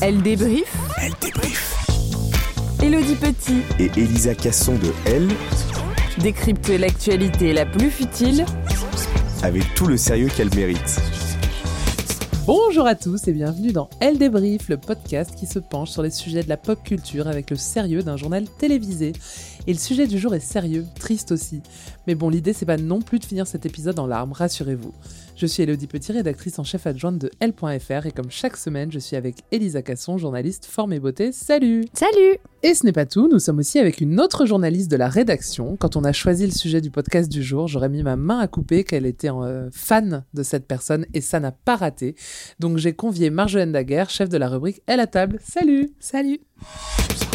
Elle débrief. Elle débrief. Elodie Petit Et Elisa Casson de Elle, décrypte l'actualité la plus futile avec tout le sérieux qu'elle mérite. Bonjour à tous et bienvenue dans Elle débrief, le podcast qui se penche sur les sujets de la pop culture avec le sérieux d'un journal télévisé. Et le sujet du jour est sérieux, triste aussi. Mais bon, l'idée c'est pas non plus de finir cet épisode en larmes, rassurez-vous. Je suis Elodie Petit, rédactrice en chef adjointe de L.fr et comme chaque semaine, je suis avec Elisa Casson, journaliste forme et beauté. Salut Salut Et ce n'est pas tout, nous sommes aussi avec une autre journaliste de la rédaction. Quand on a choisi le sujet du podcast du jour, j'aurais mis ma main à couper qu'elle était euh, fan de cette personne et ça n'a pas raté. Donc j'ai convié Marjolaine Daguerre, chef de la rubrique Elle à table. Salut Salut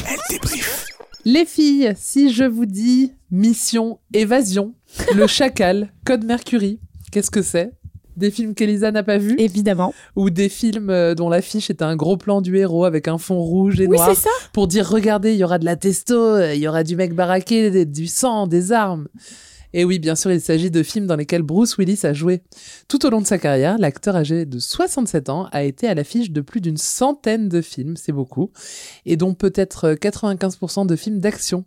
Elle débrief. Les filles, si je vous dis mission évasion, le chacal, Code Mercury, qu'est-ce que c'est? Des films qu'Elisa n'a pas vus Évidemment. ou des films euh, dont l'affiche est un gros plan du héros avec un fond rouge et Oui, noir c'est ça pour dire regardez, il y aura de la testo, euh, il y aura du mec baraqué, du sang, des armes. Et oui, bien sûr, il s'agit de films dans lesquels Bruce Willis a joué. Tout au long de sa carrière, l'acteur âgé de 67 ans a été à l'affiche de plus d'une centaine de films, c'est beaucoup, et dont peut-être euh, 95% de films d'action.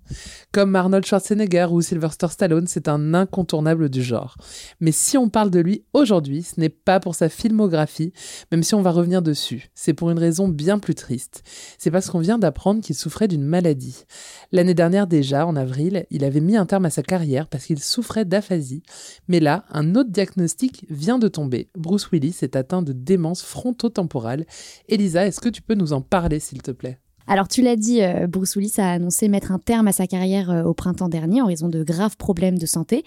Comme Arnold Schwarzenegger ou Sylvester Stallone, c'est un incontournable du genre. Mais si on parle de lui aujourd'hui, ce n'est pas pour sa filmographie, même si on va revenir dessus. C'est pour une raison bien plus triste. C'est parce qu'on vient d'apprendre qu'il souffrait d'une maladie. L'année dernière déjà, en avril, il avait mis un terme à sa carrière parce qu'il souffrait d'aphasie. Mais là, un autre diagnostic vient de tomber. Bruce Willis est atteint de démence frontotemporale. Elisa, est-ce que tu peux nous en parler, s'il te plaît? Alors, tu l'as dit, euh, Bruce Willis a annoncé mettre un terme à sa carrière euh, au printemps dernier en raison de graves problèmes de santé.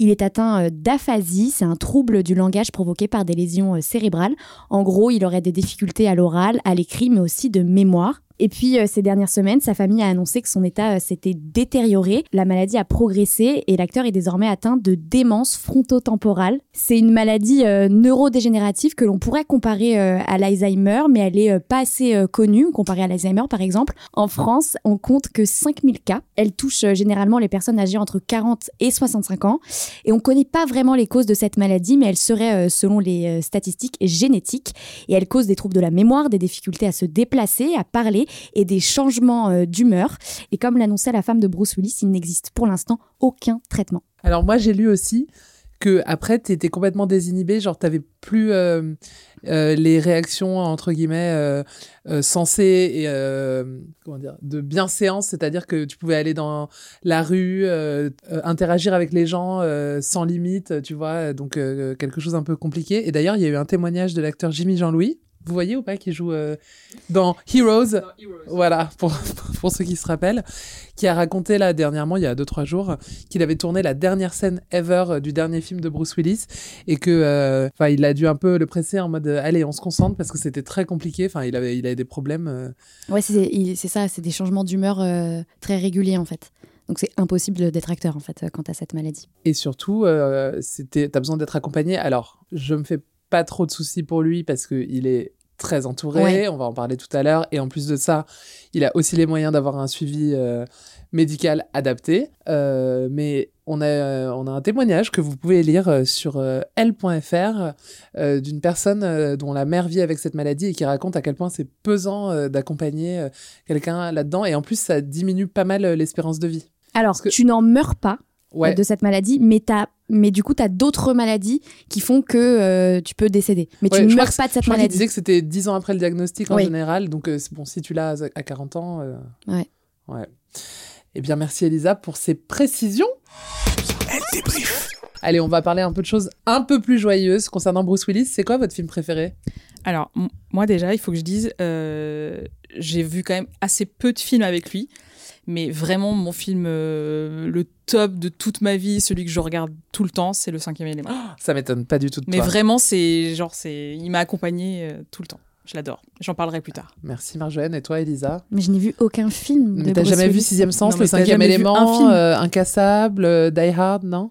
Il est atteint euh, d'aphasie, c'est un trouble du langage provoqué par des lésions cérébrales. En gros, il aurait des difficultés à l'oral, à l'écrit, mais aussi de mémoire. Et puis, euh, ces dernières semaines, sa famille a annoncé que son état euh, s'était détérioré. La maladie a progressé et l'acteur est désormais atteint de démence frontotemporale. C'est une maladie euh, neurodégénérative que l'on pourrait comparer à l'Alzheimer, mais elle est euh, pas assez connue comparée à l'Alzheimer, par exemple. En France, on compte que 5000 cas. Elle touche généralement les personnes âgées entre 40 et 65 ans. Et on connaît pas vraiment les causes de cette maladie, mais elle serait, selon les statistiques, génétique. Et elle cause des troubles de la mémoire, des difficultés à se déplacer, à parler et des changements euh, d'humeur. Et comme l'annonçait la femme de Bruce Willis, il n'existe pour l'instant aucun traitement. Alors moi, j'ai lu aussi que après, t'étais complètement désinhibé, genre t'avais plus euh, euh, les réactions entre guillemets euh, sensées et comment dire de bienséance, c'est-à-dire que tu pouvais aller dans la rue, interagir avec les gens sans limite, tu vois, donc quelque chose un peu compliqué. Et d'ailleurs, il y a eu un témoignage de l'acteur Jimmy Jean-Louis Vous voyez ou pas qui joue euh, dans Heroes, Voilà, pour, pour ceux qui se rappellent, qui a raconté là dernièrement, il y a 2-3 jours, qu'il avait tourné la dernière scène ever euh, du dernier film de Bruce Willis et que, euh, enfin, il a dû un peu le presser en mode, allez, on se concentre parce que c'était très compliqué. Enfin, il avait, il avait des problèmes. euh, Ouais, c'est ça, c'est des changements d'humeur euh, très réguliers en fait. Donc c'est impossible d'être acteur en fait quand t'as cette maladie. Et surtout, euh, c'était, t'as besoin d'être accompagné. Alors, je me fais pas trop de soucis pour lui parce qu'il est très entouré. Ouais. On va en parler tout à l'heure. Et en plus de ça, il a aussi les moyens d'avoir un suivi euh, médical adapté. Euh, mais on a, euh, on a un témoignage que vous pouvez lire euh, sur l.fr d'une personne dont la mère vit avec cette maladie et qui raconte à quel point c'est pesant d'accompagner quelqu'un là-dedans. Et en plus, ça diminue pas mal l'espérance de vie. Alors, Parce que- tu n'en meurs pas Ouais. de cette maladie, mais, t'as- mais du coup, tu as d'autres maladies qui font que euh, tu peux décéder. Mais Ouais, tu ne meurs pas de cette Je maladie. disait que c'était 10 ans après le diagnostic en Oui. général. Donc, euh, bon, si tu l'as à 40 ans. euh, Ouais. Ouais. Eh bien, merci Elisa pour ces précisions. Elle débrief. Allez, on va parler un peu de choses un peu plus joyeuses concernant Bruce Willis. C'est quoi votre film préféré? Alors, moi déjà, il faut que je dise, euh, j'ai vu quand même assez peu de films avec lui. Mais vraiment, mon film, euh, le top de toute ma vie, celui que je regarde tout le temps, c'est Le Cinquième élément. Ça m'étonne pas du tout de Mais toi. vraiment, c'est genre, c'est, il m'a accompagné euh, tout le temps. Je l'adore. J'en parlerai plus tard. Merci Marjolaine. Et toi, Elisa? Mais je n'ai vu aucun film. de Mais t'as Bruce jamais vu. Sixième Sens, Non, Le Cinquième Élément, un film euh, Incassable, euh, Die Hard, non?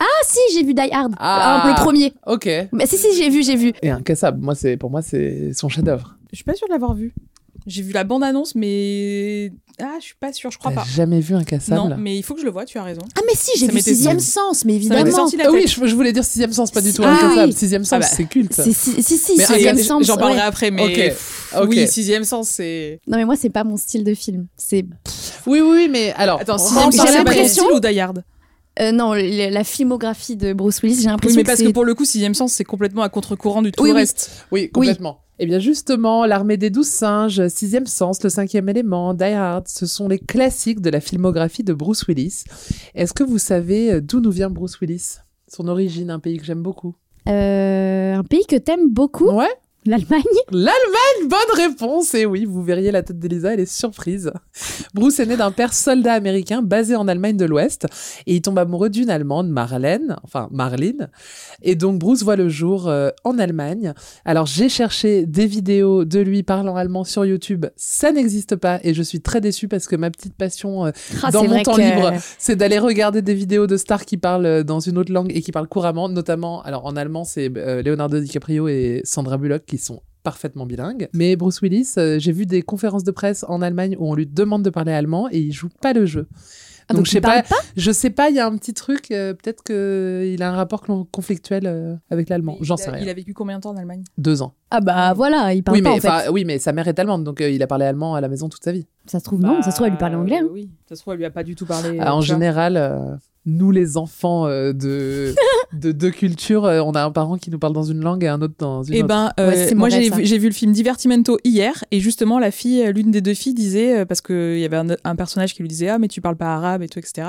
Ah si, j'ai vu Die Hard. Ah. Ah, le premier. Ok. Mais si, si, j'ai vu, j'ai vu. Et Incassable, moi, c'est pour moi, c'est son chef-d'œuvre. Je suis pas sûre de l'avoir vu. J'ai vu la bande-annonce, mais. Ah, je suis pas sûre, je crois pas. jamais vu Incassable Non, mais il faut que je le voie, tu as raison. Ah mais si, j'ai vu Sixième. Sens, mais évidemment. sorti la Ah oui, je, je voulais dire Sixième Sens, pas du tout Ah Incassable. oui. Sixième Sens, Ah bah, c'est culte. Si, si, si, Mais Sixième Sens. J'en parlerai ouais. après, mais. Ok, pff, ok. Oui, sixième sens, c'est. Non mais moi c'est pas mon style de film. C'est Oui, oui, oui, mais alors. Attends, sixième sens, c'est pas style ou Die Hard? Euh, non la filmographie de Bruce Willis. J'ai Oui, l'impression mais que parce que pour le coup, sixième sens, c'est complètement à contre-courant du tout Oui, le oui. reste. Oui, complètement. Eh bien, justement, L'Armée des Douze Singes, Sixième Sens, Le Cinquième Élément, Die Hard, ce sont les classiques de la filmographie de Bruce Willis. Est-ce que vous savez euh, d'où nous vient Bruce Willis? Son origine, un pays que j'aime beaucoup. Euh, un pays que t'aimes beaucoup, Ouais l'Allemagne? L'Allemagne, bonne réponse Et oui, vous verriez la tête d'Elisa, elle est surprise. Bruce est né d'un père soldat américain basé en Allemagne de l'Ouest et il tombe amoureux d'une Allemande, Marlène, enfin Marlene. Et donc Bruce voit le jour euh, en Allemagne. Alors j'ai cherché des vidéos de lui parlant allemand sur YouTube, ça n'existe pas et je suis très déçue parce que ma petite passion euh, Ah, dans mon temps que- libre, c'est d'aller regarder des vidéos de stars qui parlent euh, dans une autre langue et qui parlent couramment, notamment, alors en allemand, c'est euh, Leonardo DiCaprio et Sandra Bullock qui sont parfaitement bilingues. Mais Bruce Willis, euh, j'ai vu des conférences de presse en Allemagne où on lui demande de parler allemand et il joue pas le jeu. Ah, donc, donc je sais pas, je sais pas, il y a un petit truc, euh, peut-être qu'il a un rapport conflictuel euh, avec l'allemand. J'en sais rien. Il a vécu combien de temps en Allemagne? Deux ans. Ah bah voilà, il parle Oui pas mais, en fait. oui, mais sa mère est allemande, donc euh, il a parlé allemand à la maison toute sa vie. Ça se trouve non, ça se trouve elle lui parlait anglais. hein. Oui, ça se trouve, elle lui a pas du tout parlé. Ah, en général, euh, nous les enfants euh, de, de deux cultures, euh, on a un parent qui nous parle dans une langue et un autre dans une Eh autre. ben, euh, Ouais, moi j'ai vu, j'ai vu le film Divertimento hier et justement la fille, euh, l'une des deux filles disait euh, parce que il y avait un, un personnage qui lui disait ah mais tu parles pas arabe et tout etc.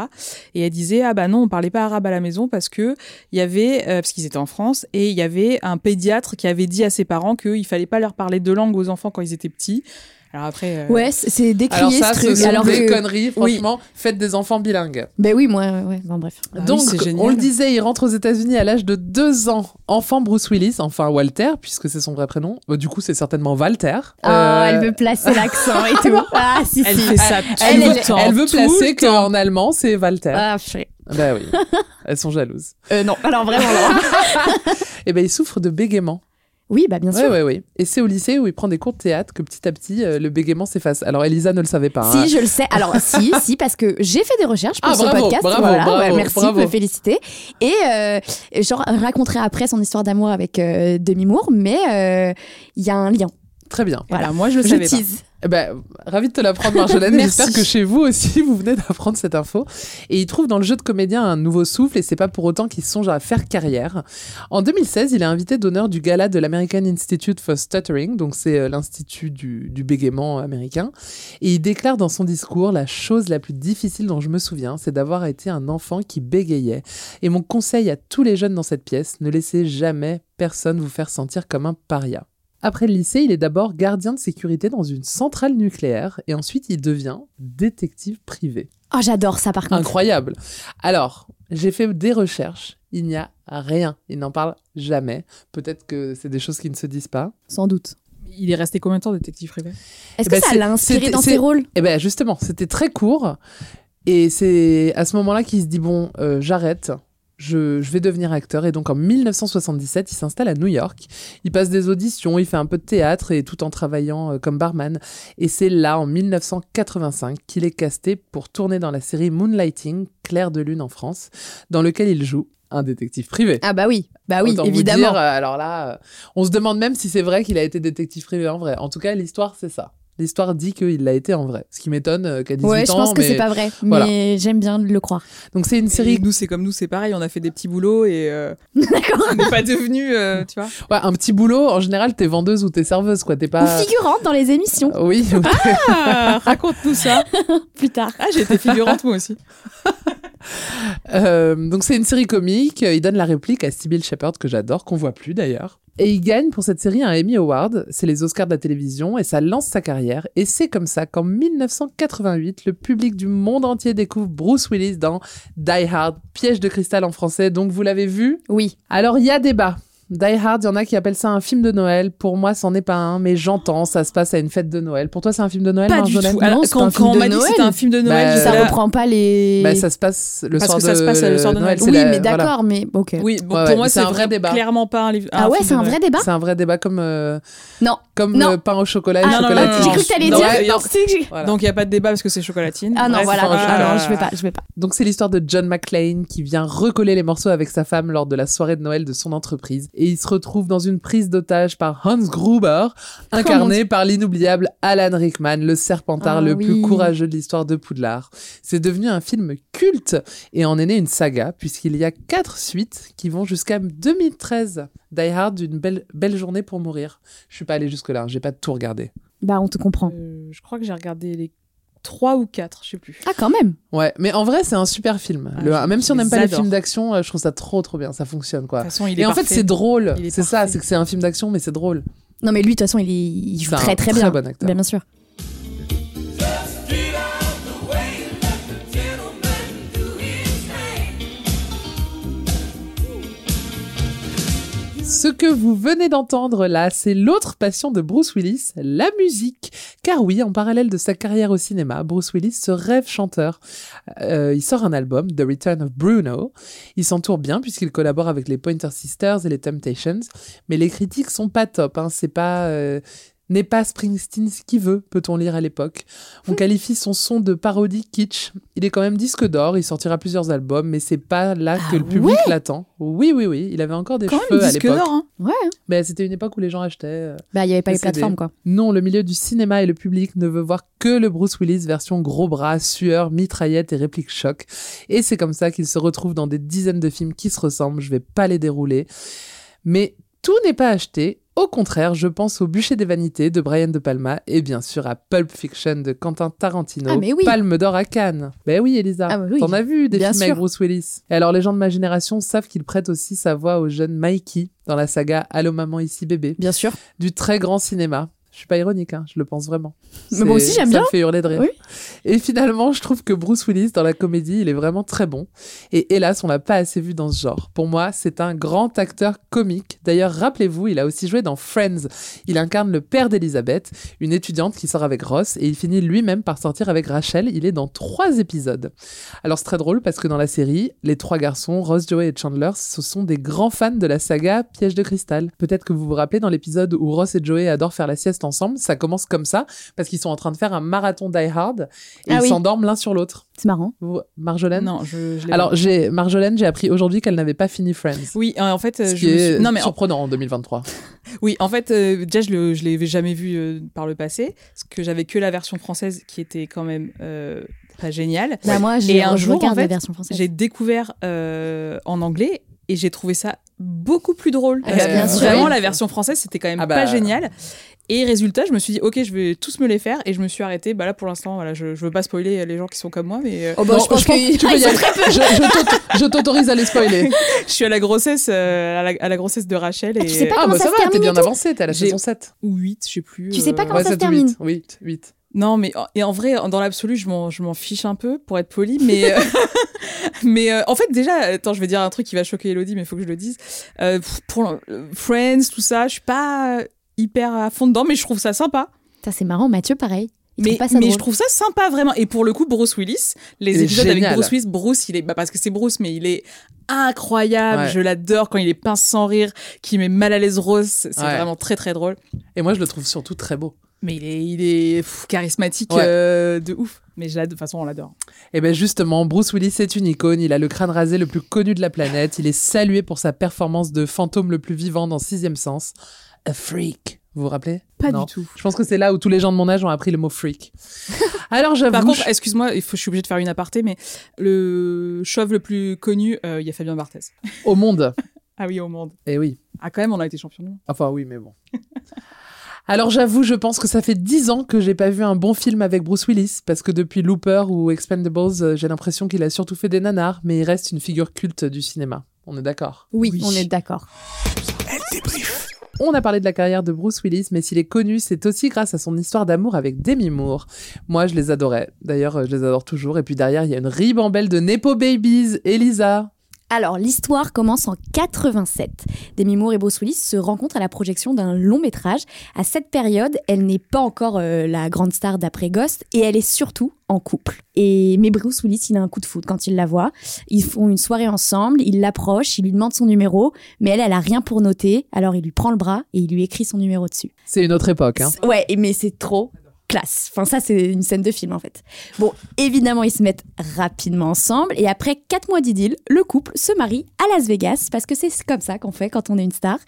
Et elle disait ah bah non on parlait pas arabe à la maison parce que il y avait euh, parce qu'ils étaient en France et il y avait un pédiatre qui avait dit à ses parents qu'il fallait pas leur parler deux langues aux enfants quand ils étaient petits. Alors après. euh, Ouais, c'est décrié Alors ça, ce truc. Alors des que... conneries, franchement. Faites des enfants bilingues. Ben oui, moi, ouais, bon, bref. Ah oui, Donc, on le disait, il rentre aux États-Unis à l'âge de deux ans. Enfant Bruce Willis, enfin Walter, puisque c'est son vrai prénom. Euh, du coup, c'est certainement Walter. Ah, Euh, elle veut placer l'accent et tout. Ah, si, Elle si. fait ça Elle, tout veut, le temps. elle veut placer qu'en allemand, c'est Walter. Ah, sais. Bah oui, elles sont jalouses. Euh, non, alors vraiment, non. Et ben, il souffre de bégaiement. Oui, bah bien sûr. ouais, ouais. Et c'est au lycée où il prend des cours de théâtre que petit à petit, euh, le bégaiement s'efface. Alors, Elisa ne le savait pas. hein. Si, je le sais. Alors, si, si, parce que j'ai fait des recherches pour Ah, ce bravo, podcast. bravo, voilà, bravo, ouais, merci de me féliciter. Et euh, je raconterai après son histoire d'amour avec euh, Demi Moore, mais euh, il y a un lien. Très bien. Ben, moi je le Je savais pas. tease. Eh ben, ravi de te l'apprendre, Marjolaine. J'espère que chez vous aussi, vous venez d'apprendre cette info. Et il trouve dans le jeu de comédien un nouveau souffle et c'est pas pour autant qu'il songe à faire carrière. En 2016, il est invité d'honneur du gala de l'American Institute for Stuttering, donc c'est euh, l'institut du, du bégaiement américain. Et il déclare dans son discours la chose la plus difficile dont je me souviens, c'est d'avoir été un enfant qui bégayait. Et mon conseil à tous les jeunes dans cette pièce, ne laissez jamais personne vous faire sentir comme un paria. Après le lycée, il est d'abord gardien de sécurité dans une centrale nucléaire et ensuite il devient détective privé. Oh, j'adore ça par contre. Incroyable. Alors, j'ai fait des recherches. Il n'y a rien. Il n'en parle jamais. Peut-être que c'est des choses qui ne se disent pas. Sans doute. Il est resté combien de temps détective privé? Est-ce Eh ben, que ça c'est- l'a inspiré dans ses rôles? Eh ben justement, c'était très court. Et c'est à ce moment-là qu'il se dit bon, euh, j'arrête. Je, je vais devenir acteur. Et donc en 1977, il s'installe à New York. Il passe des auditions, il fait un peu de théâtre et tout en travaillant euh, comme barman. Et c'est là, en 1985, qu'il est casté pour tourner dans la série Moonlighting, Claire de Lune en France, dans lequel il joue un détective privé. Ah bah oui, bah oui, Autant vous évidemment. dire, euh, alors là, euh, on se demande même si c'est vrai qu'il a été détective privé en vrai. En tout cas, l'histoire, c'est ça. L'histoire dit qu'il l'a été en vrai. Ce qui m'étonne euh, qu'à 18 ouais, je ans. pense que mais- c'est pas vrai, voilà. mais j'aime bien le croire. Donc c'est une Série, nous, c'est comme nous, c'est pareil, on a fait des petits boulots et euh, D'accord. on n'est pas devenu, euh, tu vois. ouais, un petit boulot. En général, t'es vendeuse ou t'es serveuse, quoi. T'es Ou pas. figurante dans les émissions Oui. Ah, raconte-nous ça. plus tard. Ah, j'ai été figurante moi aussi. Euh, donc c'est une série comique. Il donne la réplique à Sybil Shepherd que j'adore, qu'on voit plus d'ailleurs. Et il gagne pour cette série un Emmy Award. C'est les Oscars de la télévision et ça lance sa carrière. Et c'est comme ça qu'en 1988, le public du monde entier découvre Bruce Willis dans Die Hard, Piège de cristal en français. Donc vous l'avez vu? Oui. Alors, il y a débat. Die Hard, il y en a qui appellent ça un film de Noël. Pour moi, c'en est pas un, mais j'entends, ça se passe à une fête de Noël. Pour toi, c'est un film de Noël, Pas du tout. Alors, Non, c'est pas quand, un film quand on de m'a dit c'était un film de Noël, Bah, ça là- reprend pas les. Bah, ça se passe le Parce soir que ça se passe le soir de Noël. c'est oui, la- mais voilà. d'accord, mais ok. Oui, bon, Ouais, pour ouais, moi, c'est un vrai débat. Clairement pas un livre. Ah ouais, c'est un vrai débat C'est un vrai débat comme, euh, Non. comme Non. euh, pain au chocolat et Ah, non, chocolatine. non, J'ai cru que t'allais Non, dire. Voilà. Donc il y a pas de débat parce que c'est chocolatine. Ah non, voilà. Ah je vais pas, je vais pas. Donc c'est l'histoire de John McClane qui vient recoller les morceaux avec sa femme lors de la soirée de Noël de son entreprise et il se retrouve dans une prise d'otage par Hans Gruber, incarné par l'inoubliable Alan Rickman, le serpentard Ah le oui. plus courageux de l'histoire de Poudlard. C'est devenu un film culte et en est né une saga puisqu'il y a quatre suites qui vont jusqu'à 2013. Die Hard, une belle, belle journée pour mourir. Je suis pas allé jusque là, j'ai pas tout regardé. Bah, on te comprend. Euh, je crois que j'ai regardé les trois ou quatre, je sais plus. Ah, quand même. Ouais, mais en vrai c'est un super film. Ah, Le- même si on n'aime pas les films d'action, euh, je trouve ça trop trop bien, ça fonctionne quoi. De toute façon, il est Et en fait, c'est drôle. C'est ça, c'est que c'est un film d'action, mais c'est drôle. Non, mais lui, de toute façon, il, est... il joue très très très bien. bon acteur. Bien, bien sûr. Ce que vous venez d'entendre là, c'est l'autre passion de Bruce Willis, la musique. Car oui, en parallèle de sa carrière au cinéma, Bruce Willis se rêve chanteur. Euh, il sort un album, The Return of Bruno. Il s'entoure bien puisqu'il collabore avec les Pointer Sisters et les Temptations. Mais les critiques sont pas top. Hein. C'est pas... euh, n'est pas Springsteen ce qu'il veut, peut-on lire à l'époque. On qualifie son son de parodie kitsch. Il est quand même disque d'or, il sortira plusieurs albums, mais c'est pas là Ah que le public l'attend. Oui, oui, oui, il avait encore des Quand cheveux même à disque l'époque. d'or. Hein. Ouais. Mais c'était une époque où les gens achetaient. euh, Bah, il y avait pas Le les plateformes, quoi. Non, le milieu du cinéma et le public ne veut voir que le Bruce Willis version gros bras, sueur, mitraillette et réplique choc. Et c'est comme ça qu'il se retrouve dans des dizaines de films qui se ressemblent. Je vais pas les dérouler. Mais tout n'est pas acheté. Au contraire, je pense au Bûcher des Vanités de Brian De Palma et bien sûr à Pulp Fiction de Quentin Tarantino. Ah, mais oui. Palme d'or à Cannes. Ben oui, Elisa. Ah, oui. T'en as vu des Bien films avec. Bruce Willis. Et alors, les gens de ma génération savent qu'il prête aussi sa voix au jeune Mikey dans la saga Allô maman ici bébé Bien sûr. du très grand cinéma. Je suis pas ironique, hein, je le pense vraiment. Mais moi aussi, j'aime ça bien. me fait hurler de rire. Oui. Et finalement, je trouve que Bruce Willis, dans la comédie, il est vraiment très bon. Et hélas, on l'a pas assez vu dans ce genre. Pour moi, c'est un grand acteur comique. D'ailleurs, rappelez-vous, il a aussi joué dans Friends. Il incarne le père d'Elizabeth, une étudiante qui sort avec Ross, et il finit lui-même par sortir avec Rachel. Il est dans trois épisodes. Alors, c'est très drôle parce que dans la série, les trois garçons, Ross, Joey et Chandler, ce sont des grands fans de la saga Piège de cristal. Peut-être que vous vous rappelez dans l'épisode où Ross et Joey adorent faire la sieste ensemble, ça commence comme ça parce qu'ils sont en train de faire un marathon Die Hard et Ah ils oui. s'endorment l'un sur l'autre. C'est marrant. Marjolaine Non, je, je l'ai Alors, j'ai Marjolaine, j'ai appris aujourd'hui qu'elle n'avait pas fini Friends. Oui, euh, en fait, euh, Ce je qui me est suis- non mais en- surprenant en 2023. oui, en fait, euh, déjà je je l'ai jamais vu euh, par le passé, parce que j'avais que la version française qui était quand même euh, pas géniale. Bah, moi, Et j'ai un jour, en fait, la version française. J'ai découvert euh, en anglais et j'ai trouvé ça beaucoup plus drôle. Ah, Parce bah, bien que sûr. vraiment, la version française, c'était quand même Ah bah. pas génial. Et résultat, je me suis dit, ok, je vais tous me les faire. Et je me suis arrêtée. Bah là, pour l'instant, voilà, je, je veux pas spoiler les gens qui sont comme moi, mais euh, Oh bah, Non, je pense que tu peux y aller. Je, je t'auto- je t'autorise à les spoiler. je suis à la grossesse, euh, à, la, à la grossesse de Rachel. Et... tu sais pas Ah, comment bah ça ça va, t'es bien et tout avancé, t'es à la saison 7. Ou 8, je sais plus. Tu sais pas euh, comment ça se 7 ou termine 8. 8, 8. Non, mais et en vrai, dans l'absolu, je m'en, je m'en fiche un peu, pour être poli. Mais, euh, mais euh, en fait, déjà, attends, je vais dire un truc qui va choquer Elodie, mais il faut que je le dise. Euh, pour euh, Friends, tout ça, je suis pas hyper à fond dedans, mais je trouve ça sympa. Ça, c'est marrant. Mathieu, pareil. Il Mais, je trouve ça sympa vraiment. Et pour le coup, Bruce Willis, les Il est épisodes avec Bruce Willis, Bruce, il est, bah parce que c'est Bruce, mais il est incroyable. Ouais. Je l'adore quand il est pince sans rire, qui met mal à l'aise Rose. C'est Ouais. vraiment très très drôle. Et moi, je le trouve surtout très beau. Mais il est, il est pff, charismatique Ouais. euh, de ouf. Mais je l'adore- de toute façon, on l'adore. Et bien justement, Bruce Willis est une icône, il a le crâne rasé le plus connu de la planète, il est salué pour sa performance de fantôme le plus vivant dans Sixième Sens. A freak, vous vous rappelez? Pas Non. du tout. Je pense que c'est là où tous les gens de mon âge ont appris le mot freak. Alors j'avoue... Par contre, excuse-moi, il faut, je suis obligée de faire une aparté, mais le chauve le plus connu, euh, il y a Fabien Barthez. au monde. Ah oui, au monde. Eh oui. Ah, quand même, on a été champion. Enfin oui, mais bon. Alors j'avoue, je pense que ça fait dix ans que j'ai pas vu un bon film avec Bruce Willis, parce que depuis Looper ou Expendables, euh, j'ai l'impression qu'il a surtout fait des nanars, mais il reste une figure culte du cinéma. On est d'accord? Oui, Oui. on est d'accord. Elle débrief. On a parlé de la carrière de Bruce Willis, mais s'il est connu, c'est aussi grâce à son histoire d'amour avec Demi Moore. Moi, je les adorais. D'ailleurs, je les adore toujours. Et puis derrière, il y a une ribambelle de Nepo Babies. Elisa. Alors, l'histoire commence en 87. Demi Moore et Bruce Willis se rencontrent à la projection d'un long métrage. À cette période, elle n'est pas encore euh, la grande star d'après Ghost et elle est surtout en couple. Et mais Bruce Willis, il a un coup de foudre quand il la voit. Ils font une soirée ensemble, il l'approche, il lui demande son numéro, mais elle, elle a rien pour noter. Alors il lui prend le bras et il lui écrit son numéro dessus. C'est une autre époque. Hein. Ouais, mais c'est trop classe. Enfin, ça, c'est une scène de film, en fait. Bon, évidemment, ils se mettent rapidement ensemble. Et après quatre mois d'idylle, le couple se marie à Las Vegas, parce que c'est comme ça qu'on fait quand on est une star.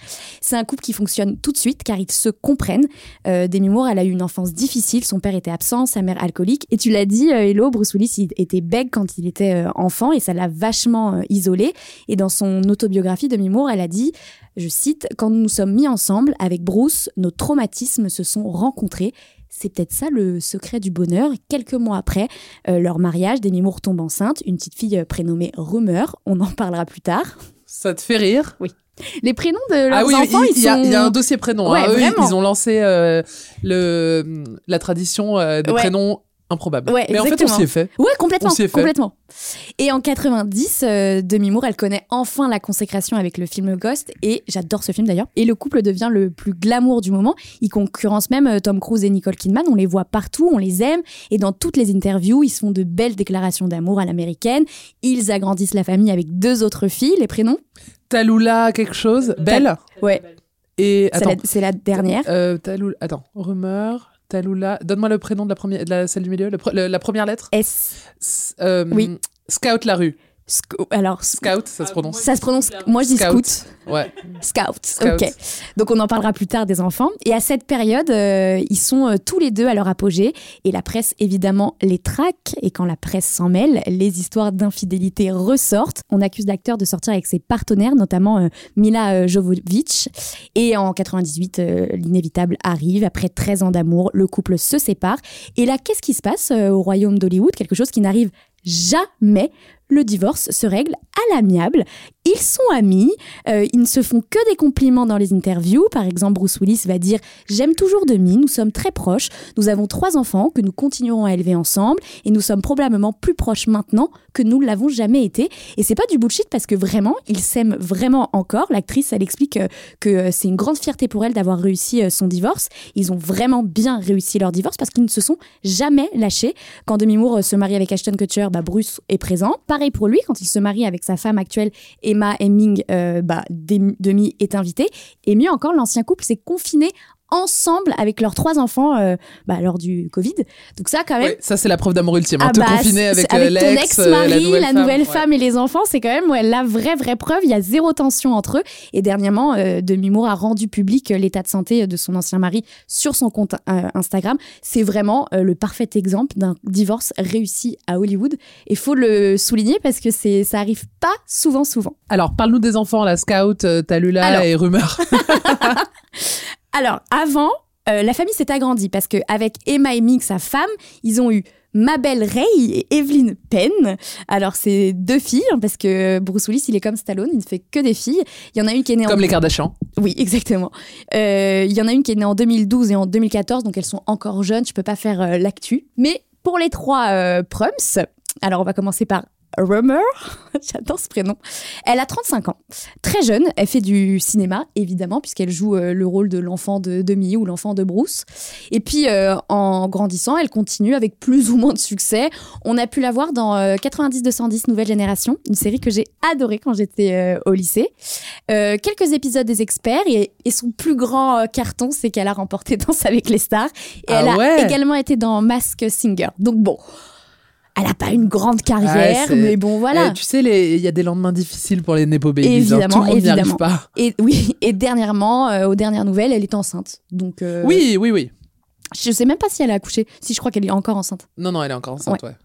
C'est un couple qui fonctionne tout de suite, car ils se comprennent. Euh, Demi Moore, elle a eu une enfance difficile. Son père était absent, sa mère alcoolique. Et tu l'as dit, euh, Hello, Bruce Willis, il était bègue quand il était euh, enfant, et ça l'a vachement euh, isolé. Et dans son autobiographie, Demi Moore, elle a dit je cite, Quand nous nous sommes mis ensemble, avec Bruce, nos traumatismes se sont rencontrés. C'est peut-être ça le secret du bonheur. Quelques mois après euh, leur mariage, Demi Moore tombe enceinte, une petite fille euh, prénommée Rumeur. On en parlera plus tard. Ça te fait rire? Les prénoms de leurs Ah oui, enfants, il, y a, sont... il y a un dossier prénom. Ouais, hein. Eux, ils ont lancé euh, le, la tradition euh, des Ouais. prénoms improbables. Ouais, mais en fait, on s'y est fait. Ouais, complètement, On s'y est fait. complètement. Et en 90, euh, Demi Moore, elle connaît enfin la consécration avec le film Ghost, et j'adore ce film d'ailleurs. Et le couple devient le plus glamour du moment. Il concurrence même euh, Tom Cruise et Nicole Kidman. On les voit partout, on les aime, et dans toutes les interviews, ils se font de belles déclarations d'amour à l'américaine. Ils agrandissent la famille avec deux autres filles. Les prénoms Talula quelque chose. Belle. Ouais, Et c'est la, c'est la dernière. Euh, Talou- Attends. Rumeur. Talula. Donne-moi le prénom de la première, de la, celle du milieu. le pre- le- la première lettre. S. S- euh, Oui. Scout la rue. Sc- Alors, Scout, ça se prononce. ça se prononce. Moi, je dis Scout. scout. Ouais. Scout. Scout. Ok. Donc on en parlera plus tard des enfants. Et à cette période, euh, ils sont euh, tous les deux à leur apogée. Et la presse, évidemment, les traque. Et quand la presse s'en mêle, les histoires d'infidélité ressortent. On accuse l'acteur de sortir avec ses partenaires, notamment euh, Mila euh, Jovovich. Et en 98, euh, l'inévitable arrive. Après 13 ans d'amour, le couple se sépare. Et là, qu'est-ce qui se passe euh, au royaume d'Hollywood? Quelque chose qui n'arrive jamais. Le divorce se règle à l'amiable. Ils sont amis, euh, ils ne se font que des compliments dans les interviews. Par exemple, Bruce Willis va dire J'aime toujours Demi, nous sommes très proches, nous avons trois enfants que nous continuerons à élever ensemble et nous sommes probablement plus proches maintenant que nous ne l'avons jamais été. Et c'est pas du bullshit parce que vraiment, ils s'aiment vraiment encore. L'actrice, elle explique euh, que euh, c'est une grande fierté pour elle d'avoir réussi son divorce. Ils ont vraiment bien réussi leur divorce parce qu'ils ne se sont jamais lâchés. Quand Demi Moore se marie avec Ashton Kutcher, bah, Bruce est présent. Pareil pour lui, quand il se marie avec sa femme actuelle, Emma Hemming, euh, bah, Dem- Demi est invité. Et mieux encore, l'ancien couple s'est confiné ensemble avec leurs trois enfants euh, bah, lors du Covid. Donc ça, quand même, Ouais, ça, c'est la preuve d'amour ultime. hein. ah Te bah, confiner c'est- avec, euh, avec ton l'ex, euh, ex-mari, la nouvelle femme. Ouais. et les enfants, c'est quand même ouais, la vraie, vraie preuve. Il y a zéro tension entre eux. Et dernièrement, euh, Demi Moore a rendu public l'état de santé de son ancien mari sur son compte Instagram. C'est vraiment le parfait exemple d'un divorce réussi à Hollywood. Et faut le souligner parce que c'est, ça arrive pas souvent, souvent. Alors, parle-nous des enfants, la Scout, Talula Alors. et Rumeur. Alors, avant, euh, la famille s'est agrandie parce qu'avec Emma Hemming, sa femme, ils ont eu Mabel Ray et Evelyn Penn. Alors, c'est deux filles, hein, parce que Bruce Willis, il est comme Stallone, il ne fait que des filles. Il y en a une qui est née en... Comme les Kardashians. Oui, exactement. Euh, il y en a une qui est née en 2012 et en 2014, donc elles sont encore jeunes, je peux pas faire euh, l'actu. Mais pour les trois euh, Prums, alors on va commencer par Rummer, j'adore ce prénom. Elle a 35 ans, très jeune, elle fait du cinéma évidemment puisqu'elle joue euh, le rôle de l'enfant de Demi ou l'enfant de Bruce. Et puis euh, en grandissant, elle continue avec plus ou moins de succès. On a pu la voir dans euh, 90-210 Nouvelle Génération, une série que j'ai adorée quand j'étais au lycée. Quelques épisodes des experts et, et son plus grand carton, c'est qu'elle a remporté Danse avec les stars et Ah elle a également été dans Mask Singer. Donc bon. Elle n'a pas une grande carrière, mais bon, voilà. Eh, tu sais, il y a des lendemains difficiles pour les Nepo Babies. hein. Évidemment, Tout le monde n'y arrive évidemment. pas. Et oui, et dernièrement, euh, aux dernières nouvelles, elle est enceinte. Donc, euh, Oui, oui, oui. je sais même pas si elle a accouché. Si je crois qu'elle est encore enceinte. Non, non, elle est encore enceinte, ouais.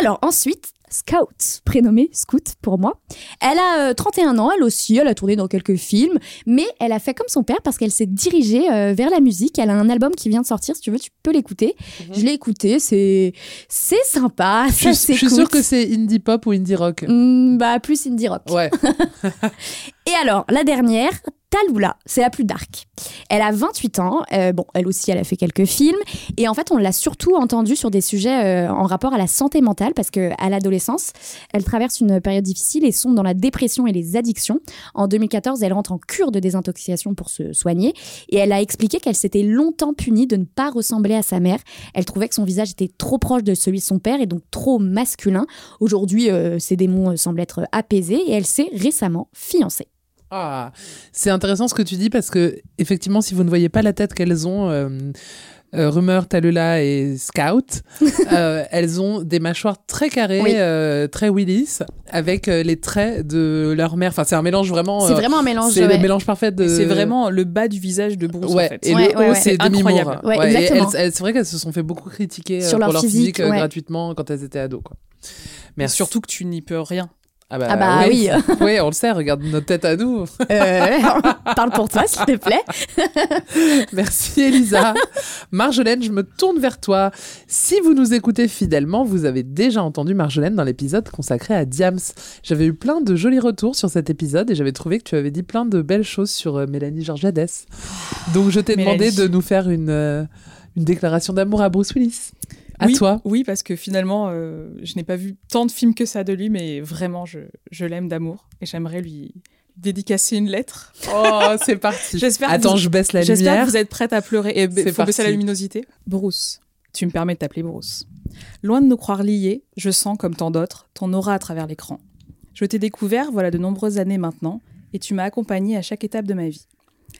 Alors ensuite, Scout, prénommée Scout pour moi. Elle a euh, 31 ans, elle aussi, elle a tourné dans quelques films, mais elle a fait comme son père parce qu'elle s'est dirigée euh, vers la musique. Elle a un album qui vient de sortir, si tu veux, tu peux l'écouter. Je l'ai écouté, c'est c'est sympa, Je, ça suis- je suis s'écoute. sûre que c'est indie pop ou indie rock. Hmm, bah plus indie rock. Ouais. Et alors, la dernière, Talula, c'est la plus dark. Elle a 28 ans, euh, bon, elle aussi, elle a fait quelques films, et en fait, on l'a surtout entendue sur des sujets euh, en rapport à la santé mentale, parce qu'à l'adolescence, elle traverse une période difficile et sombre dans la dépression et les addictions. En 2014, elle rentre en cure de désintoxication pour se soigner, et elle a expliqué qu'elle s'était longtemps punie de ne pas ressembler à sa mère. Elle trouvait que son visage était trop proche de celui de son père et donc trop masculin. Aujourd'hui, euh, ses démons semblent être apaisés, et elle s'est récemment fiancée. Ah, c'est intéressant ce que tu dis parce que effectivement, si vous ne voyez pas la tête qu'elles ont, euh, euh, Rumeur, Talula et Scout, euh, elles ont des mâchoires très carrées, Oui. euh, très Willis, avec euh, les traits de leur mère. Enfin, c'est un mélange vraiment. C'est vraiment un mélange. c'est ouais. le mélange parfait de. C'est vraiment le bas du visage de Bruce Ouais, en fait. et Ouais, le haut, ouais. c'est incroyable. C'est vrai qu'elles se sont fait beaucoup critiquer euh, Sur pour leur leur physique, physique, ouais. gratuitement quand elles étaient ados. Quoi. Mais Merci. surtout que tu n'y peux rien. Ah bah, Ah bah oui. oui, on le sait, regarde notre tête à nous. Euh, parle pour toi, s'il te plaît. Merci Elisa. Marjolaine, je me tourne vers toi. Si vous nous écoutez fidèlement, vous avez déjà entendu Marjolaine dans l'épisode consacré à Diams. J'avais eu plein de jolis retours sur cet épisode et j'avais trouvé que tu avais dit plein de belles choses sur euh, Mélanie Georgiades. Donc je t'ai demandé Mélanie. de nous faire une, euh, une déclaration d'amour à Bruce Willis. À oui, toi. Oui, parce que finalement, euh, je n'ai pas vu tant de films que ça de lui, mais vraiment, je, je l'aime d'amour et j'aimerais lui dédicacer une lettre. Oh, c'est parti. J'espère Attends, vous- je baisse la J'espère lumière. que vous êtes prête à pleurer. Et faut baisser la luminosité. Bruce, tu me permets de t'appeler Bruce. Loin de nous croire liés, je sens, comme tant d'autres, ton aura à travers l'écran. Je t'ai découvert voilà de nombreuses années maintenant, et tu m'as accompagné à chaque étape de ma vie.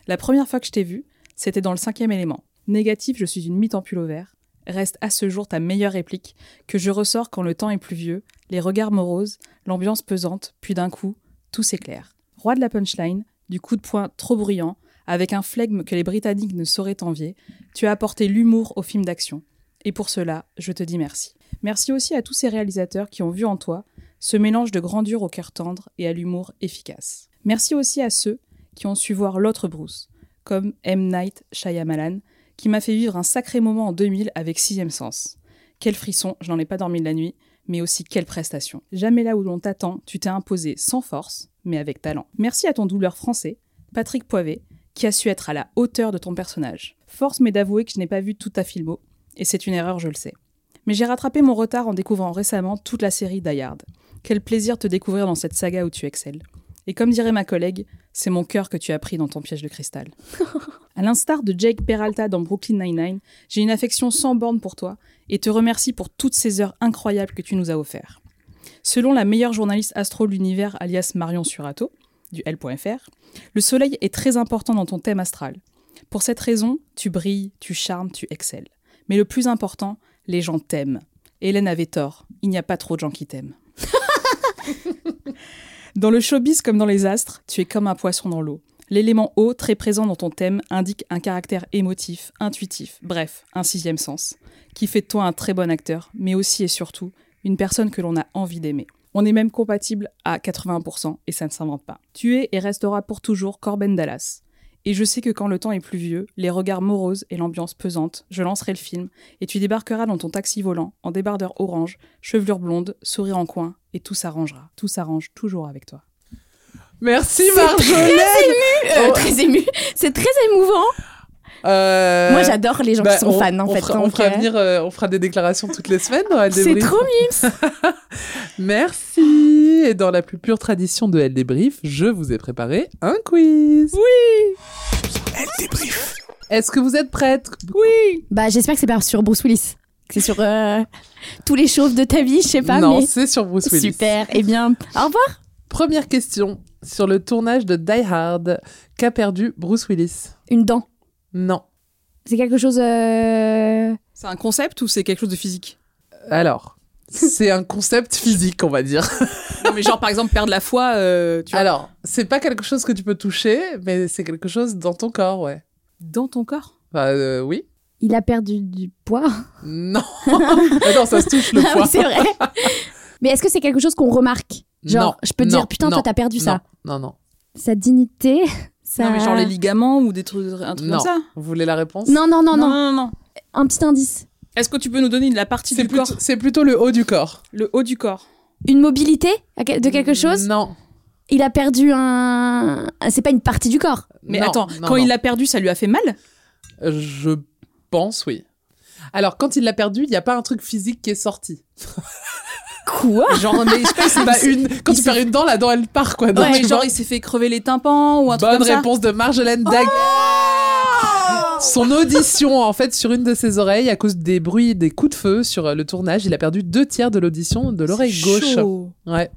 La première fois que je t'ai vu, c'était dans le cinquième élément. Négatif, je suis une mythe en pull au vert. Reste à ce jour ta meilleure réplique, que je ressors quand le temps est pluvieux, les regards moroses, l'ambiance pesante, puis d'un coup, tout s'éclaire. Roi de la punchline, du coup de poing trop bruyant, avec un flegme que les Britanniques ne sauraient envier, tu as apporté l'humour au film d'action. Et pour cela, je te dis merci. Merci aussi à tous ces réalisateurs qui ont vu en toi ce mélange de grandeur au cœur tendre et à l'humour efficace. Merci aussi à ceux qui ont su voir l'autre Bruce, comme M. Night Shyamalan, qui m'a fait vivre un sacré moment en 2000 avec Sixième Sens. Quel frisson, je n'en ai pas dormi de la nuit, mais aussi quelle prestation. Jamais là où l'on t'attend, tu t'es imposé sans force, mais avec talent. Merci à ton douleur français, Patrick Poivet, qui a su être à la hauteur de ton personnage. Force m'est d'avouer que je n'ai pas vu toute ta filmo, et c'est une erreur, je le sais. Mais j'ai rattrapé mon retard en découvrant récemment toute la série Die Hard. Quel plaisir te découvrir dans cette saga où tu excelles. Et comme dirait ma collègue, c'est mon cœur que tu as pris dans ton piège de cristal. à l'instar de Jake Peralta dans Brooklyn Nine-Nine, j'ai une affection sans borne pour toi et te remercie pour toutes ces heures incroyables que tu nous as offertes. Selon la meilleure journaliste astro de l'univers, alias Marion Surato, du L.fr, le soleil est très important dans ton thème astral. Pour cette raison, tu brilles, tu charmes, tu excelles. Mais le plus important, les gens t'aiment. Hélène avait tort, il n'y a pas trop de gens qui t'aiment. dans le showbiz comme dans les astres, tu es comme un poisson dans l'eau. L'élément eau, très présent dans ton thème, indique un caractère émotif, intuitif, bref, un sixième sens, qui fait de toi un très bon acteur, mais aussi et surtout une personne que l'on a envie d'aimer. On est même compatible à 80% et ça ne s'invente pas. Tu es et resteras pour toujours Corben Dallas. Et je sais que quand le temps est pluvieux, les regards moroses et l'ambiance pesante, je lancerai le film et tu débarqueras dans ton taxi volant, en débardeur orange, chevelure blonde, sourire en coin, et tout s'arrangera. Tout s'arrange toujours avec toi. Merci Marjolaine Euh, Oh. Très ému. C'est très émouvant. Euh, Moi, j'adore les gens bah, qui sont on- fans, en on fait. Fera, on, fera venir, euh, on fera des déclarations toutes les semaines C'est trop mimes. Merci Et dans la plus pure tradition de Elle Débrief, je vous ai préparé un quiz. Elle débrief. Est-ce que vous êtes prêtes Oui Bah, j'espère que c'est pas sur Bruce Willis. Que C'est sur euh, tous les chauves de ta vie, je sais pas, Non, mais c'est sur Bruce Willis. super. Eh bien, au revoir. Première question. Sur le tournage de Die Hard, qu'a perdu Bruce Willis? Une dent. Non. C'est quelque chose. euh, C'est un concept ou c'est quelque chose de physique Alors, c'est un concept physique, on va dire. Non, mais genre, par exemple, perdre la foi, euh, tu vois, Alors, c'est pas quelque chose que tu peux toucher, mais c'est quelque chose dans ton corps, ouais. dans ton corps. Enfin, euh, oui. Il a perdu du poids. Non. Non, ça se touche le Ah oui, poids. c'est vrai. mais est-ce que c'est quelque chose qu'on remarque? Genre, Non, je peux te non, dire, putain, non, toi, t'as perdu ça. Non, non, Sa dignité, ça. Non, mais genre les ligaments ou des trucs, un truc non. comme ça. Vous voulez la réponse Non, non, non, non, non, non. Un petit indice. Est-ce que tu peux nous donner la partie C'est du plutôt, corps c'est plutôt le haut du corps. Le haut du corps. Une mobilité de quelque chose Non. Il a perdu un. C'est pas une partie du corps. Mais Non, attends, non, quand non. il l'a perdu, ça lui a fait mal Je pense, oui. Alors, quand il l'a perdu, il n'y a pas un truc physique qui est sorti. Quoi Genre, mais je sais pas, c'est Bah, une, quand il tu s'est- perds une dent, la dent, elle part, quoi. Ouais, Donc, mais genre, vois. il s'est fait crever les tympans ou un truc Bonne comme ça. réponse de Marjolaine Dag. Son audition, en fait, sur une de ses oreilles, à cause des bruits, des coups de feu sur euh, le tournage, il a perdu deux tiers de l'audition de l'oreille C'est gauche. chaud. Ouais.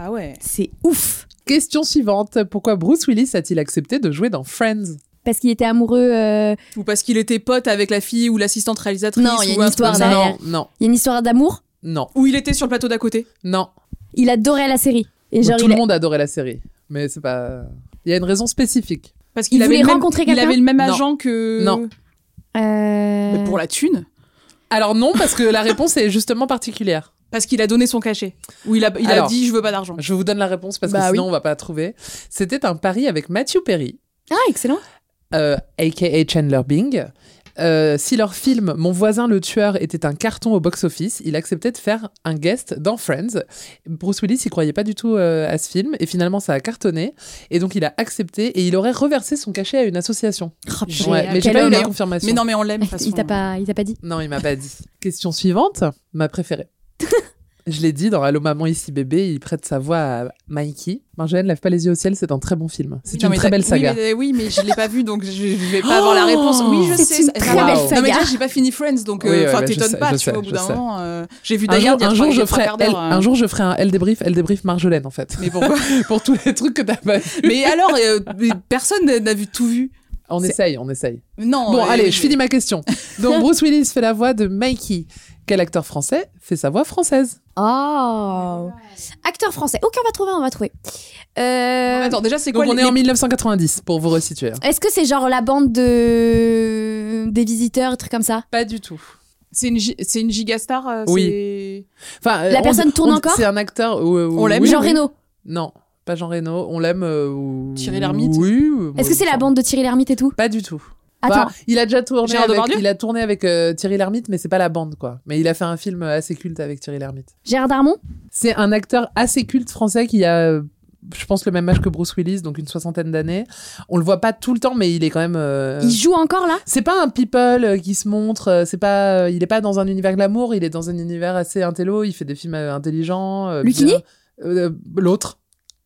Ah ouais. C'est ouf. Question suivante. Pourquoi Bruce Willis a-t-il accepté de jouer dans Friends? Parce qu'il était amoureux. euh, Ou parce qu'il était pote avec la fille ou l'assistante réalisatrice. Non, il y a ou une un histoire truc comme ça. derrière. Non, non, Il y a une histoire d'amour? Non, Ou il était sur le plateau d'à côté? non. Il adorait la série. Et genre, tout il le a- monde adorait la série. Mais c'est pas... Il y a une raison spécifique. Parce Il qu'il avait, voulait le même- rencontrer il quelqu'un avait le même Non. agent que. Non. Euh, Mais pour la thune? Alors non, parce que la réponse est justement particulière. Parce qu'il a donné son cachet. Ou il a, il Alors. a dit je veux pas d'argent. Je vous donne la réponse parce que Bah sinon oui. on va pas la trouver. C'était un pari avec Matthew Perry, Ah, excellent. euh, aka Chandler Bing. Euh, si leur film Mon voisin le tueur était un carton au box-office, il acceptait de faire un guest dans Friends. Bruce Willis, il croyait pas du tout euh, à ce film et finalement ça a cartonné et donc il a accepté et il aurait reversé son cachet à une association. Oh, Ouais, mais j'ai pas eu la confirmation. Mais non, mais on l'aime. Il t'a pas, il t'a pas dit. Non, il m'a pas dit. Question suivante, ma préférée. Je l'ai dit dans Allô maman ici bébé, il prête sa voix à Mikey. Marjolaine lève pas les yeux au ciel, c'est un très bon film. C'est Oui, une très belle oui, saga. mais- Oui, mais, je l'ai pas vu, donc je, je vais pas avoir la réponse. Oui, je C'est sais. une ça- très belle Non, mais saga. déjà, j'ai pas fini Friends, donc Oui, euh, ouais, enfin, ouais, je t'étonnes pas, je tu sais, vois, au bout je d'un sais. moment. euh, J'ai vu Un d'ailleurs jour, un jour, je ferai Elle, elle- un jour je ferai un Elle débrief, Elle débrief Marjolaine en fait. Mais pourquoi Pour tous les trucs que t'as pas vu. Mais alors, euh, personne n'a- vu tout vu. On essaye, on essaye. Non. Bon, euh, allez, je finis ma question. Donc Bruce Willis fait la voix de Mikey. Quel acteur français fait sa voix française? Oh. Acteur français. Ok, on va trouver, on va trouver. Euh, Attends, déjà, c'est Donc quoi on les- est en les- 1990 pour vous resituer. Est-ce que c'est genre la bande de des visiteurs, un truc comme ça? Pas du tout. C'est une, gi- c'est une gigastar euh, Oui. c'est- Enfin, La on- personne tourne on- encore? C'est un acteur. euh, On l'aime, oui, Jean oui. Reno. Non, pas Jean Reno. On l'aime. euh, ou- Thierry Lhermitte Oui. euh, Est-ce que c'est la enfin, bande de Thierry Lhermitte et tout? Pas du tout. Attends, Enfin, il a déjà tourné Gérard avec, Depardieu il a tourné avec euh, Thierry Lhermitte, mais c'est pas la bande quoi. Mais il a fait un film assez culte avec Thierry Lhermitte. Gérard Darmon C'est un acteur assez culte français qui a, euh, je pense, le même âge que Bruce Willis, donc une soixantaine d'années. On le voit pas tout le temps, mais il est quand même. euh, Il joue encore là? C'est pas un people euh, qui se montre. euh, C'est pas. il est pas dans un univers glamour. Il est dans un univers assez intello. Il fait des films intelligents. euh, L'autre.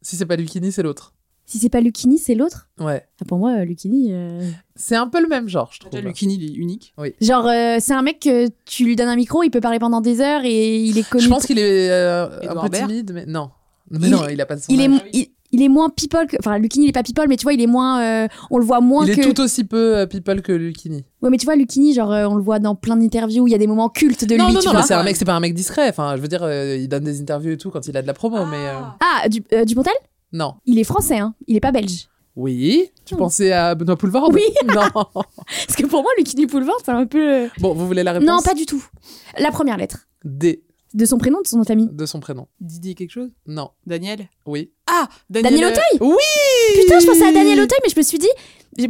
Si c'est pas Lucchini, c'est l'autre. Si c'est pas Lucchini, c'est l'autre Ouais. Ah, Pour moi, euh, Lucchini. euh, C'est un peu le même genre, je trouve. Déjà, Lucchini, il est unique. Genre, euh, c'est un mec que tu lui donnes un micro, il peut parler pendant des heures et il est connu. Je pense qu'il est euh, un peu timide, mais non. Mais Il- non, il a pas son il est, âge. mo- il, il est moins people que. Enfin, Lucchini, il est pas people, mais tu vois, il est moins. euh, on le voit moins Il est que. tout aussi peu euh, people que Lucchini. Ouais, mais tu vois, Lucchini, genre, euh, on le voit dans plein d'interviews où il y a des moments cultes de non, lui, non, tu non, vois. mais c'est un mec, c'est pas un mec discret. Enfin, je veux dire, euh, il donne des interviews et tout quand il a de la promo, mais euh, Ah, du, euh, Dupontel? Non. Il est français, hein. Il est pas belge. Oui. Tu Hmm. pensais à Benoît Poulvord Oui. Non. Parce que pour moi, Lucchini Poulvord, c'est un peu. euh, Bon, vous voulez la réponse Non, pas du tout. La première lettre. D De son prénom, de son nom de famille. de son prénom. Didier quelque chose? Non. Daniel? Oui. Ah Daniel, Daniel Auteuil Oui Putain, je pensais à Daniel Auteuil, mais je me suis dit,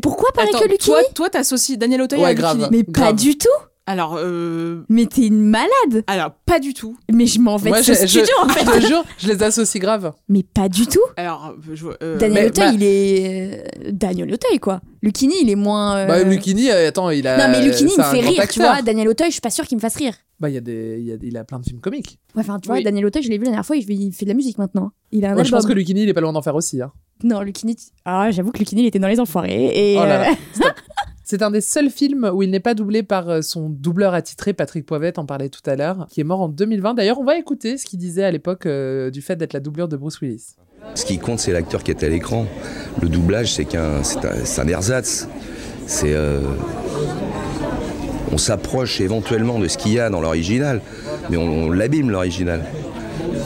pourquoi parler Attends, que Lucini toi, toi, t'associes Daniel Auteuil Ouais, à grave. Lucini. Mais pas du tout Alors, euh... Mais t'es une malade alors pas du tout. Mais je m'en vais Moi, de ce je, je- studio, en fait je te jure, je les associe grave. Mais pas du tout Alors, je, euh, Daniel mais- Auteuil, bah- il est... euh, Daniel Auteuil, quoi. Lucini, il est moins... euh, Bah, Lucini, euh, attends, il a. Non, mais Lucini, il me fait rire, tu acteur. vois. Daniel Auteuil, je suis pas sûre qu'il me fasse rire. Bah, il y a des, il, y a, il a plein de films comiques. Ouais, Enfin, tu vois, Oui. Daniel Auteuil, je l'ai vu la dernière fois, il fait, il fait de la musique maintenant. Il a un Moi, je pense que Lucini, il est pas loin d'en faire aussi. Hein. Non, Lucini... Ah, j'avoue que Lucini, il était dans Les Enfoirés. Et, Oh là là, euh, stop. C'est un des seuls films où il n'est pas doublé par euh, son doubleur attitré, Patrick Poivette, en parlait tout à l'heure, qui est mort en 2020. D'ailleurs, on va écouter ce qu'il disait à l'époque euh, du fait d'être la doublure de Bruce Willis. Ce qui compte, c'est l'acteur qui est à l'écran. Le doublage, c'est qu'un, c'est un, c'est un ersatz. Euh, on s'approche éventuellement de ce qu'il y a dans l'original, mais on, l'abîme l'original.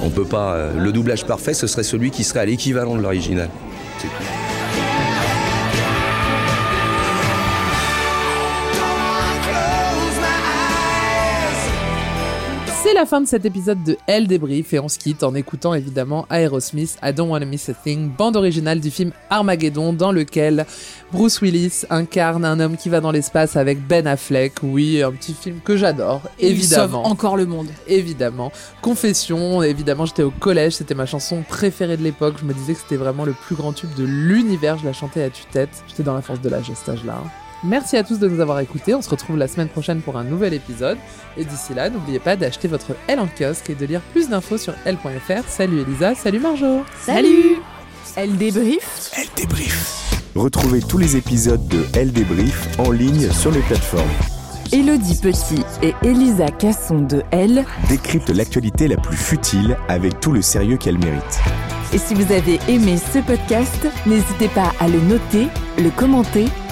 On peut pas. le doublage parfait, ce serait celui qui serait à l'équivalent de l'original. La fin de cet épisode de Elle débrief et on se quitte en écoutant évidemment Aerosmith, I Don't Wanna Miss a Thing, bande originale du film Armageddon dans lequel Bruce Willis incarne un homme qui va dans l'espace avec Ben Affleck. Oui, un petit film que j'adore, il sauve évidemment. encore le monde. Évidemment. Confession, évidemment, j'étais au collège, c'était ma chanson préférée de l'époque. Je me disais que c'était vraiment le plus grand tube de l'univers. Je la chantais à tue-tête. J'étais dans la force de l'âge à cet âge-là. Merci à tous de nous avoir écoutés. On se retrouve la semaine prochaine pour un nouvel épisode. Et d'ici là, n'oubliez pas d'acheter votre L en kiosque et de lire plus d'infos sur L.fr. Salut Elisa, salut Marjo. Salut Elle débrief Elle débrief. Retrouvez tous les épisodes de Elle débrief en ligne sur les plateformes. Elodie Petit et Elisa Casson de Elle. Décrypte l'actualité la plus futile avec tout le sérieux qu'elle mérite. Et si vous avez aimé ce podcast, n'hésitez pas à le noter, le commenter,